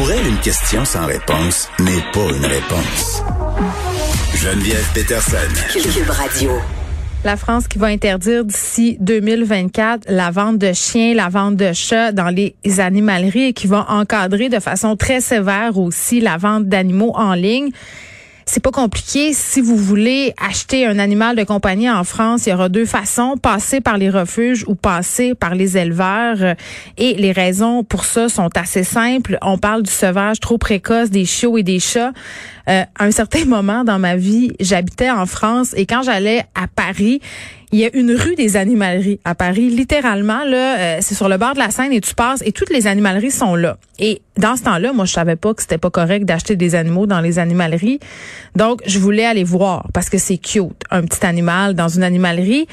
Pour elle, une question sans réponse n'est pas une réponse. Geneviève Peterson. Cube Radio. La France qui va interdire d'ici 2024 la vente de chiens, la vente de chats dans les animaleries et qui va encadrer de façon très sévère aussi la vente d'animaux en ligne c'est pas compliqué. Si vous voulez acheter un animal de compagnie en France, il y aura deux façons, passer par les refuges ou passer par les éleveurs. Et les raisons pour ça sont assez simples. On parle du sauvage trop précoce des chiots et des chats. Euh, à un certain moment dans ma vie, j'habitais en France et quand j'allais à Paris, il y a une rue des animaleries à Paris, littéralement là, euh, c'est sur le bord de la Seine et tu passes et toutes les animaleries sont là. Et dans ce temps-là, moi je savais pas que c'était pas correct d'acheter des animaux dans les animaleries. Donc je voulais aller voir parce que c'est cute, un petit animal dans une animalerie.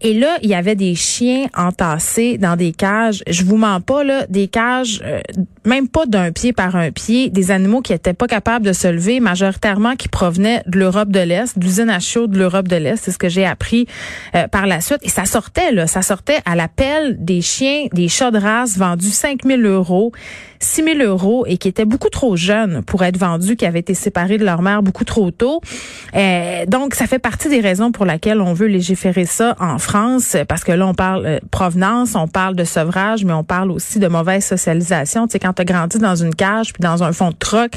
Et là, il y avait des chiens entassés dans des cages. Je vous mens pas là, des cages euh, même pas d'un pied par un pied, des animaux qui étaient pas capables de se lever, majoritairement qui provenaient de l'Europe de l'Est, d'usines à chaud de l'Europe de l'Est, c'est ce que j'ai appris euh, par la suite. Et ça sortait là, ça sortait à l'appel des chiens, des chats de race vendus 5000 euros. 6 000 euros et qui étaient beaucoup trop jeunes pour être vendus, qui avaient été séparés de leur mère beaucoup trop tôt. Euh, donc, ça fait partie des raisons pour lesquelles on veut légiférer ça en France, parce que là, on parle euh, provenance, on parle de sevrage, mais on parle aussi de mauvaise socialisation. Tu sais, quand tu as grandi dans une cage puis dans un fond de troc,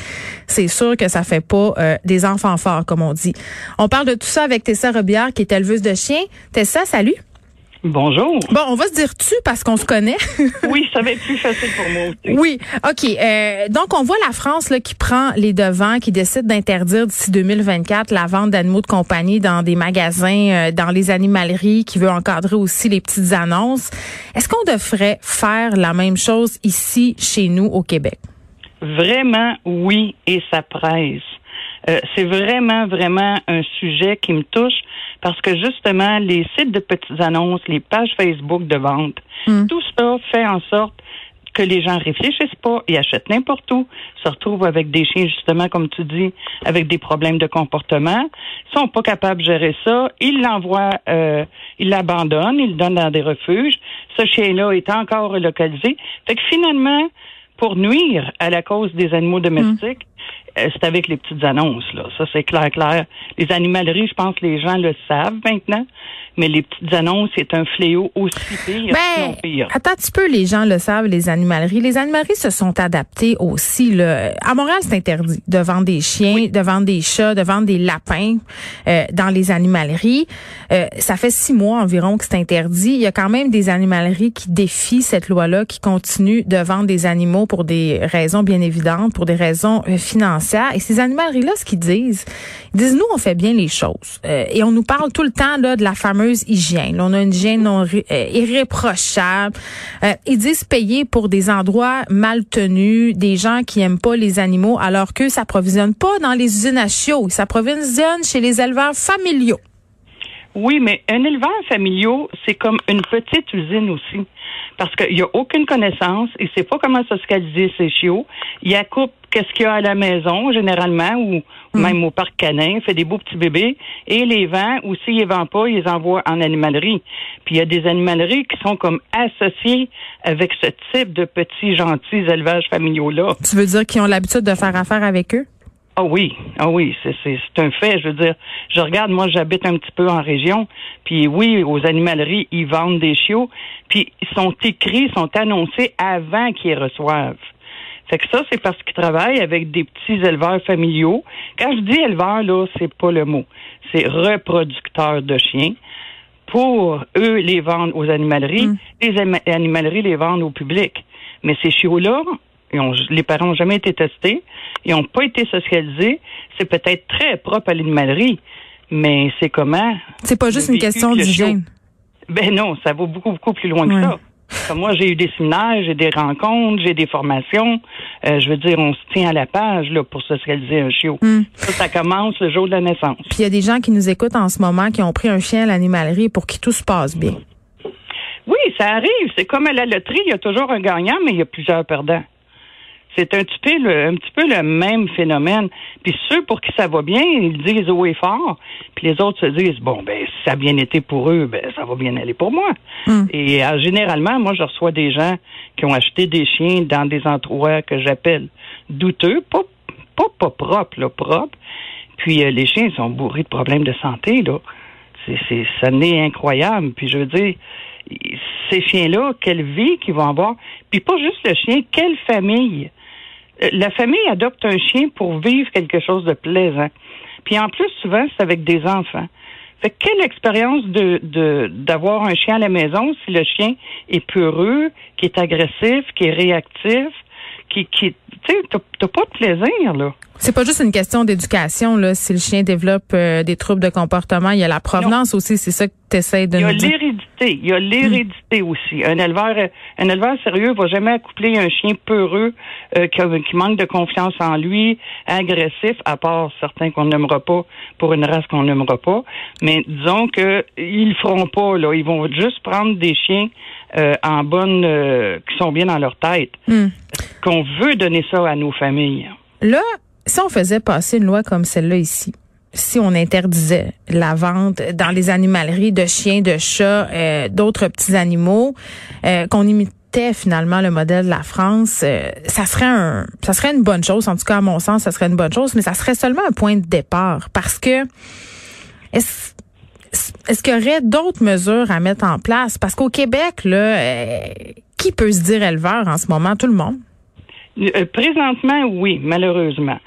c'est sûr que ça fait pas euh, des enfants forts, comme on dit. On parle de tout ça avec Tessa Robillard, qui est éleveuse de chiens. Tessa, salut. Bonjour. Bon, on va se dire tu parce qu'on se connaît. oui, ça va être plus facile pour moi aussi. Oui, OK. Euh, donc, on voit la France là, qui prend les devants, qui décide d'interdire d'ici 2024 la vente d'animaux de compagnie dans des magasins, euh, dans les animaleries, qui veut encadrer aussi les petites annonces. Est-ce qu'on devrait faire la même chose ici, chez nous, au Québec? Vraiment, oui, et ça presse. Euh, c'est vraiment, vraiment un sujet qui me touche parce que justement, les sites de petites annonces, les pages Facebook de vente, hmm. tout ça fait en sorte que les gens réfléchissent pas et achètent n'importe où, se retrouvent avec des chiens, justement, comme tu dis, avec des problèmes de comportement, sont pas capables de gérer ça, ils l'envoient, euh, ils l'abandonnent, ils le donnent dans des refuges. Ce chien-là est encore localisé. Fait que finalement, pour nuire à la cause des animaux domestiques, c'est avec les petites annonces, là. Ça, c'est clair, clair. Les animaleries, je pense que les gens le savent maintenant, mais les petites annonces, c'est un fléau aussi pire, ben, pire. Attends un petit peu, les gens le savent, les animaleries. Les animaleries se sont adaptées aussi. Là. À Montréal, c'est interdit de vendre des chiens, de vendre des chats, de vendre des lapins euh, dans les animaleries. Euh, ça fait six mois environ que c'est interdit. Il y a quand même des animaleries qui défient cette loi-là, qui continuent de vendre des animaux pour des raisons bien évidentes, pour des raisons euh, financières. Et ces animaleries-là, ce qu'ils disent, ils disent, nous, on fait bien les choses. Euh, et on nous parle tout le temps là, de la fameuse hygiène. on a une hygiène euh, irréprochable. Euh, ils disent payer pour des endroits mal tenus, des gens qui aiment pas les animaux, alors qu'eux s'approvisionnent pas dans les usines à chiots. Ils s'approvisionnent chez les éleveurs familiaux. Oui, mais un éleveur familial, c'est comme une petite usine aussi. Parce qu'il n'y a aucune connaissance, il ne sait pas comment socialiser ses chiots. Il accoupe qu'est-ce qu'il y a à la maison, généralement, ou mm. même au parc canin, fait des beaux petits bébés, et les vend, ou s'il les vend pas, il les envoie en animalerie. Puis il y a des animaleries qui sont comme associées avec ce type de petits gentils élevages familiaux-là. Tu veux dire qu'ils ont l'habitude de faire affaire avec eux? Ah oui, ah oui, c'est un fait. Je veux dire, je regarde, moi, j'habite un petit peu en région, puis oui, aux animaleries, ils vendent des chiots, puis ils sont écrits, sont annoncés avant qu'ils les reçoivent. Fait que ça, c'est parce qu'ils travaillent avec des petits éleveurs familiaux. Quand je dis éleveur, là, c'est pas le mot. C'est reproducteurs de chiens. Pour eux, les vendre aux animaleries. Mm. Les animaleries les vendent au public. Mais ces chiots-là, les parents n'ont jamais été testés, ils n'ont pas été socialisés. C'est peut-être très propre à l'animalerie, mais c'est comment. C'est pas juste une question d'hygiène. Ben non, ça va beaucoup, beaucoup plus loin que ça. Comme moi, j'ai eu des séminaires, j'ai des rencontres, j'ai des formations. Euh, je veux dire, on se tient à la page là, pour socialiser un chiot. Hmm. Ça, ça commence le jour de la naissance. Puis il y a des gens qui nous écoutent en ce moment qui ont pris un chien à l'animalerie pour qui tout se passe bien. Oui, ça arrive. C'est comme à la loterie, il y a toujours un gagnant, mais il y a plusieurs perdants. C'est un petit peu le, un petit peu le même phénomène. Puis ceux pour qui ça va bien, ils disent haut et fort. Puis les autres se disent bon ben si ça a bien été pour eux, ben ça va bien aller pour moi. Hmm. Et euh, généralement, moi je reçois des gens qui ont acheté des chiens dans des endroits que j'appelle douteux, pas pas pas propres, là, propres. Puis euh, les chiens sont bourrés de problèmes de santé là. C'est c'est ça n'est incroyable. Puis je veux dire ces chiens-là, quelle vie qu'ils vont avoir. Puis pas juste le chien, quelle famille. La famille adopte un chien pour vivre quelque chose de plaisant. Puis en plus, souvent, c'est avec des enfants. Fait que quelle expérience de- d'avoir un chien à la maison si le chien est peureux, qui est agressif, qui est réactif, qui qui tu sais t'as pas de plaisir là. C'est pas juste une question d'éducation, là. Si le chien développe euh, des troubles de comportement, il y a la provenance aussi. C'est ça que tu essaies de Il y a nous dire. l'hérédité. Il y a l'hérédité aussi. Un éleveur, un éleveur sérieux va jamais accoupler un chien peureux euh, qui manque de confiance en lui, agressif, à part certains qu'on n'aimera pas pour une race qu'on n'aimera pas. Mais disons que ils le feront pas. Là, ils vont juste prendre des chiens euh, en bonne, euh, qui sont bien dans leur tête. Hmm. Qu'on veut donner ça à nos familles. Là, si on faisait passer une loi comme celle-là ici, si on interdisait la vente dans les animaleries de chiens, de chats, euh, d'autres petits animaux, euh, qu'on imitait finalement le modèle de la France, euh, ça serait un, ça serait une bonne chose. En tout cas, à mon sens, ça serait une bonne chose, mais ça serait seulement un point de départ parce que est-ce est-ce qu'il y aurait d'autres mesures à mettre en place? Parce qu'au Québec, là, euh, qui peut se dire éleveur en ce moment? Tout le monde. Euh, présentement, oui, malheureusement.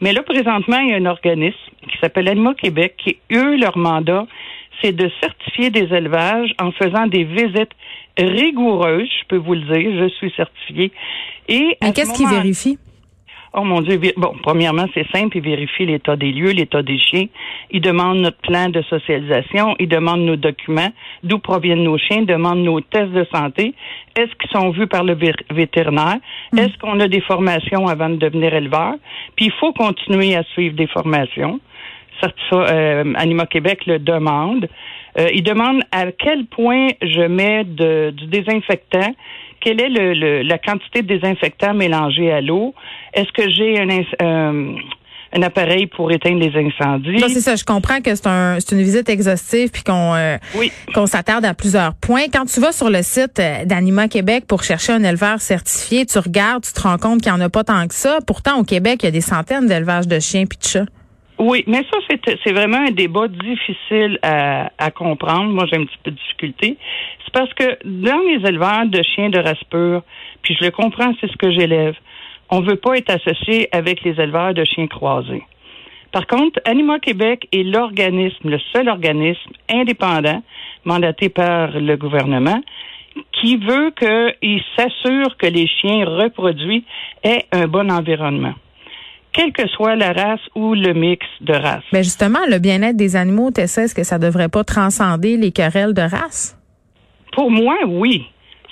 Mais là, présentement, il y a un organisme qui s'appelle Anima Québec, qui, eux, leur mandat, c'est de certifier des élevages en faisant des visites rigoureuses, je peux vous le dire, je suis certifiée. Et Mais qu'est-ce qu'ils vérifient? Oh mon Dieu, bon, premièrement, c'est simple, ils vérifient l'état des lieux, l'état des chiens. Ils demandent notre plan de socialisation, ils demandent nos documents, d'où proviennent nos chiens, ils demandent nos tests de santé. Est-ce qu'ils sont vus par le vé- vétérinaire? Est-ce qu'on a des formations avant de devenir éleveur? Puis il faut continuer à suivre des formations. Ça, euh, Anima Québec le demande. Euh, il demande à quel point je mets de- du désinfectant, quelle est le, le- la quantité de désinfectant mélangé à l'eau, est-ce que j'ai un, euh, un appareil pour éteindre les incendies? Non, c'est ça. Je comprends que c'est un, une visite exhaustive puis qu'on euh, Oui. qu'on s'attarde à plusieurs points. Quand tu vas sur le site euh, d'Anima Québec pour chercher un éleveur certifié, tu regardes, tu te rends compte qu'il n'y en a pas tant que ça. Pourtant, au Québec, il y a des centaines d'élevages de chiens puis de chats. Oui, mais ça, c'est, vraiment un débat difficile à, à comprendre. Moi, j'ai un petit peu de difficulté. C'est parce que dans les éleveurs de chiens de race pure, puis je le comprends, c'est ce que j'élève, on veut pas être associé avec les éleveurs de chiens croisés. Par contre, Anima Québec est l'organisme, le seul organisme indépendant mandaté par le gouvernement qui veut qu'il s'assure que les chiens reproduits aient un bon environnement quelle que soit la race ou le mix de races. Ben justement, le bien-être des animaux, tu est-ce que ça devrait pas transcender les querelles de race? Pour moi, oui,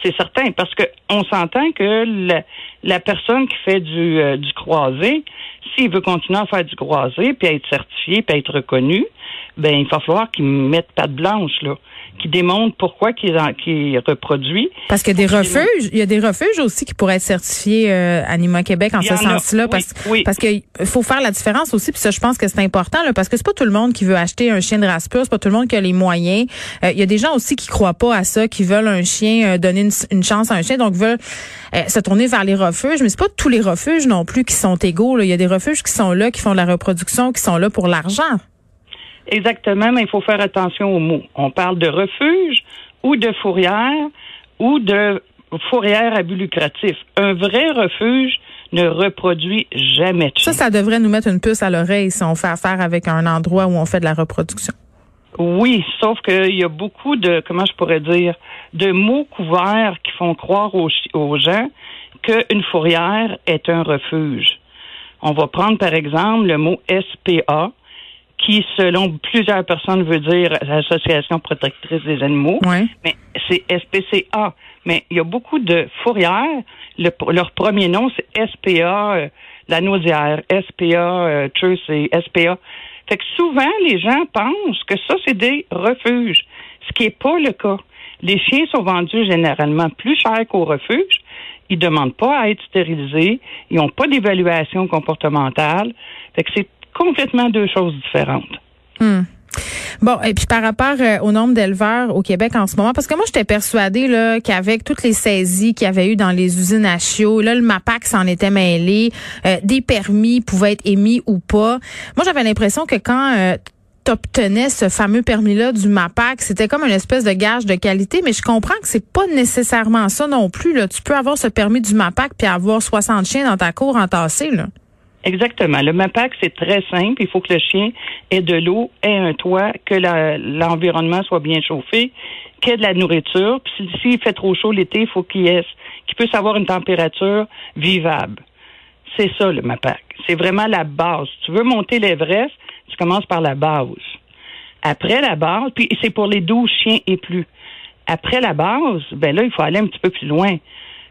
c'est certain, parce que on s'entend que la, la personne qui fait du, euh, du croisé, s'il veut continuer à faire du croisé, puis être certifié, puis être reconnu, ben il va falloir qu'il mette patte blanche là, qui démontre pourquoi qu'il reproduit. Parce qu'il y a des refuges, il y a des refuges aussi qui pourraient être certifiés euh, Anima Québec en Il ce sens-là, oui, parce oui. parce qu'il faut faire la différence aussi. Puis ça, je pense que c'est important, là, parce que c'est pas tout le monde qui veut acheter un chien de race pure, c'est pas tout le monde qui a les moyens. Euh, Il y a des gens aussi qui croient pas à ça, qui veulent un chien, euh, donner une, une chance à un chien, donc veulent euh, se tourner vers les refuges. Mais c'est pas tous les refuges non plus qui sont égaux. là. Il y a des refuges qui sont là, qui font de la reproduction, qui sont là pour l'argent. Exactement, mais il faut faire attention aux mots. On parle de refuge ou de fourrière ou de fourrière à but lucratif. Un vrai refuge ne reproduit jamais de Ça, ça devrait nous mettre une puce à l'oreille si on fait affaire avec un endroit où on fait de la reproduction. Oui, sauf qu'il y a beaucoup de, comment je pourrais dire, de mots couverts qui font croire aux, aux gens qu'une fourrière est un refuge. On va prendre par exemple le mot SPA, qui, selon plusieurs personnes, veut dire l'Association protectrice des animaux. Ouais. Mais c'est SPCA. Mais il y a beaucoup de fourrières. Le- leur premier nom, c'est SPA, euh, la nausière, SPA, euh, Truce et SPA. Fait que souvent, les gens pensent que ça, c'est des refuges, ce qui n'est pas le cas. Les chiens sont vendus généralement plus cher qu'au refuge Ils demandent pas à être stérilisés. Ils n'ont pas d'évaluation comportementale. Fait que c'est complètement deux choses différentes. Hmm. Bon, et puis par rapport euh, au nombre d'éleveurs au Québec en ce moment, parce que moi, j'étais persuadée là, qu'avec toutes les saisies qu'il y avait eu dans les usines à chiots, là, le MAPAC s'en était mêlé, euh, des permis pouvaient être émis ou pas. Moi, j'avais l'impression que quand euh, tu obtenais ce fameux permis-là du MAPAC, c'était comme une espèce de gage de qualité, mais je comprends que c'est pas nécessairement ça non plus. Là. Tu peux avoir ce permis du MAPAC puis avoir 60 chiens dans ta cour entassés, là. Exactement. Le MAPAC, c'est très simple. Il faut que le chien ait de l'eau, ait un toit, que l'environnement soit bien chauffé, qu'il ait de la nourriture. Puis s'il fait trop chaud l'été, il faut qu'il qu'il puisse avoir une température vivable. C'est ça, le MAPAC. C'est vraiment la base. tu veux monter l'Everest, tu commences par la base. Après la base, puis c'est pour les 12 chiens et plus. Après la base, ben là, il faut aller un petit peu plus loin.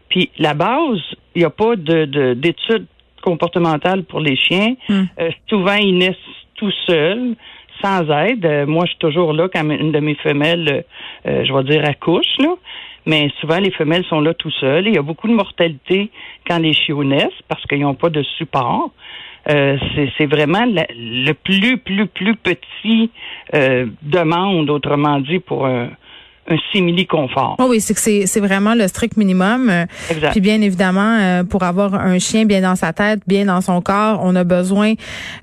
Puis la base, il n'y a pas de d'études comportementale pour les chiens. Hmm. Euh, souvent, ils naissent tout seuls, sans aide. Euh, moi, je suis toujours là quand une de mes femelles, euh, je vais dire, accouche, là. Mais souvent, les femelles sont là tout seules. Il y a beaucoup de mortalité quand les chiots naissent parce qu'ils n'ont pas de support. c'est vraiment le plus, plus, plus petit demande, autrement dit, pour un, un simili-confort. Oh oui, c'est que c'est vraiment le strict minimum. Exact. Puis bien évidemment, euh, pour avoir un chien bien dans sa tête, bien dans son corps, on a besoin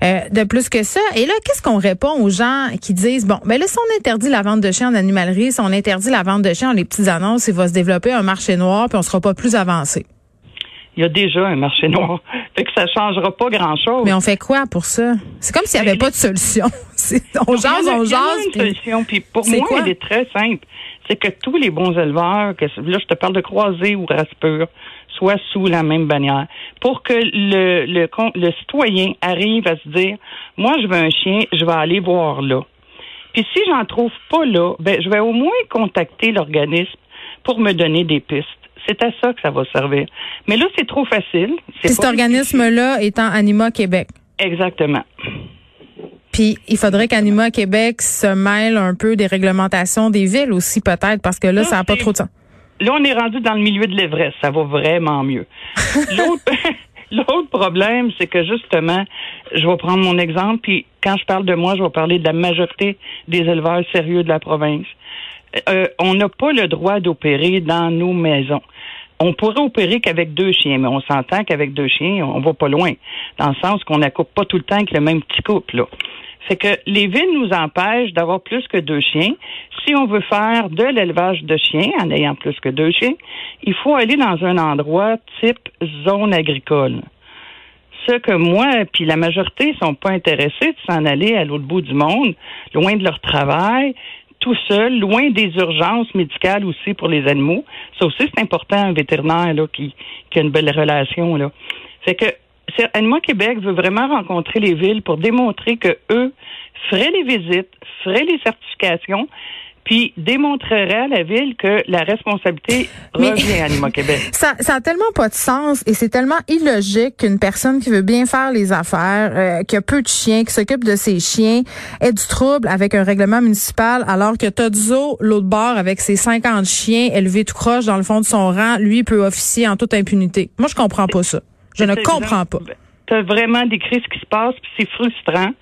euh, de plus que ça. Et là, qu'est-ce qu'on répond aux gens qui disent, bon, ben là, si on interdit la vente de chiens en animalerie, si on interdit la vente de chiens dans les petites annonces, il va se développer un marché noir, puis on sera pas plus avancé. Il y a déjà un marché noir. Fait que ça changera pas grand-chose. Mais on fait quoi pour ça? C'est comme s'il n'y avait pas de solution. on jase, on jase. Il y a une solution. Puis pour moi, elle est très simple c'est que tous les bons éleveurs, que là je te parle de croisés ou race pure, soient sous la même bannière, pour que le, le, le citoyen arrive à se dire, moi je veux un chien, je vais aller voir là. Puis si j'en trouve pas là, ben je vais au moins contacter l'organisme pour me donner des pistes. C'est à ça que ça va servir. Mais là, c'est trop facile. Cet organisme-là étant Anima Québec. Exactement. Puis il faudrait qu'Anima Québec se mêle un peu des réglementations des villes aussi peut-être parce que là, ça n'a pas trop de sens. Là, on est rendu dans le milieu de l'Everest. Ça va vraiment mieux. L'autre problème, c'est que justement, je vais prendre mon exemple, puis quand je parle de moi, je vais parler de la majorité des éleveurs sérieux de la province. Euh, on n'a pas le droit d'opérer dans nos maisons. On pourrait opérer qu'avec deux chiens, mais on s'entend qu'avec deux chiens, on va pas loin, dans le sens qu'on n'accoupe pas tout le temps avec le même petit couple. Là. C'est que les villes nous empêchent d'avoir plus que deux chiens. Si on veut faire de l'élevage de chiens en ayant plus que deux chiens, il faut aller dans un endroit type zone agricole. Ce que moi, puis la majorité sont pas intéressés de s'en aller à l'autre bout du monde, loin de leur travail, tout seul, loin des urgences médicales aussi pour les animaux. Ça aussi, c'est important, un vétérinaire là, qui, qui a une belle relation. Là. Fait que Animaux Québec veut vraiment rencontrer les villes pour démontrer que eux feraient les visites, feraient les certifications, puis démontrerait à la ville que la responsabilité revient à Anima Québec. Ça, ça a tellement pas de sens et c'est tellement illogique qu'une personne qui veut bien faire les affaires, euh, qui a peu de chiens, qui s'occupe de ses chiens, ait du trouble avec un règlement municipal alors que Todzo, l'autre bord, avec ses 50 chiens élevés tout croche dans le fond de son rang, lui peut officier en toute impunité. Moi, je comprends pas ça. Je ne comprends pas. Tu as vraiment décrit ce qui se passe, puis c'est frustrant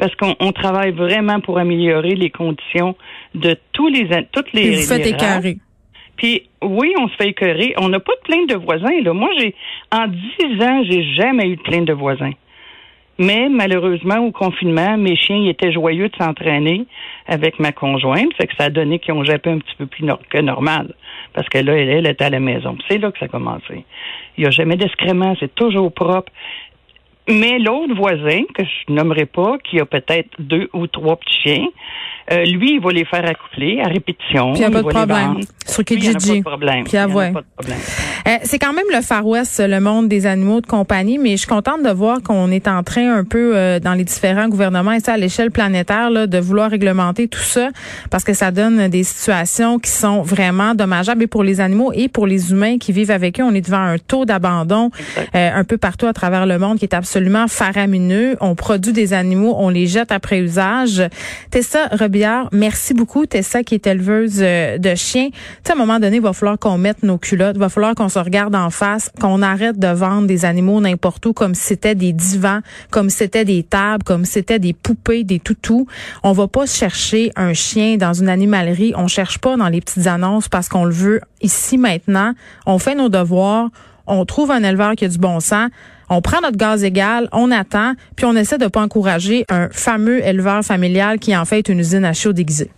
parce qu'on travaille vraiment pour améliorer les conditions de tous les toutes les. Puis vous faites écœurer. Puis oui, on se fait écœurer. On n'a pas de plainte de voisins. Là. Moi, j'ai en dix ans, j'ai jamais eu de plainte de voisins. Mais malheureusement, au confinement, mes chiens étaient joyeux de s'entraîner avec ma conjointe. Fait que ça a donné qu'ils ont jappé un petit peu plus que normal. Parce que là, elle, elle était à la maison. C'est là que ça a commencé. Il n'y a jamais d'excréments, c'est toujours propre. Mais l'autre voisin, que je nommerai pas, qui a peut-être deux ou trois petits chiens, euh, lui, il va les faire accoupler à répétition. Puis il n'y a pas de problème. Sur Kijiji. Pas de problème. Euh, c'est quand même le Far West, le monde des animaux de compagnie, mais je suis contente de voir qu'on est en train un peu euh, dans les différents gouvernements et ça à l'échelle planétaire là, de vouloir réglementer tout ça parce que ça donne des situations qui sont vraiment dommageables et pour les animaux et pour les humains qui vivent avec eux. On est devant un taux d'abandon un peu partout à travers le monde qui est absolument faramineux. On produit des animaux, on les jette après usage. Tessa Robillard, merci beaucoup. Tessa qui est éleveuse de chiens. Tu sais, à un moment donné, il va falloir qu'on mette nos culottes, il va falloir qu'on regarde en face, qu'on arrête de vendre des animaux n'importe où comme si c'était des divans, comme si c'était des tables, comme si c'était des poupées, des toutous. On va pas chercher un chien dans une animalerie. On cherche pas dans les petites annonces parce qu'on le veut ici maintenant. On fait nos devoirs. On trouve un éleveur qui a du bon sens. On prend notre gaz égal, on attend, puis on essaie de pas encourager un fameux éleveur familial qui en fait une usine à chaud déguisée.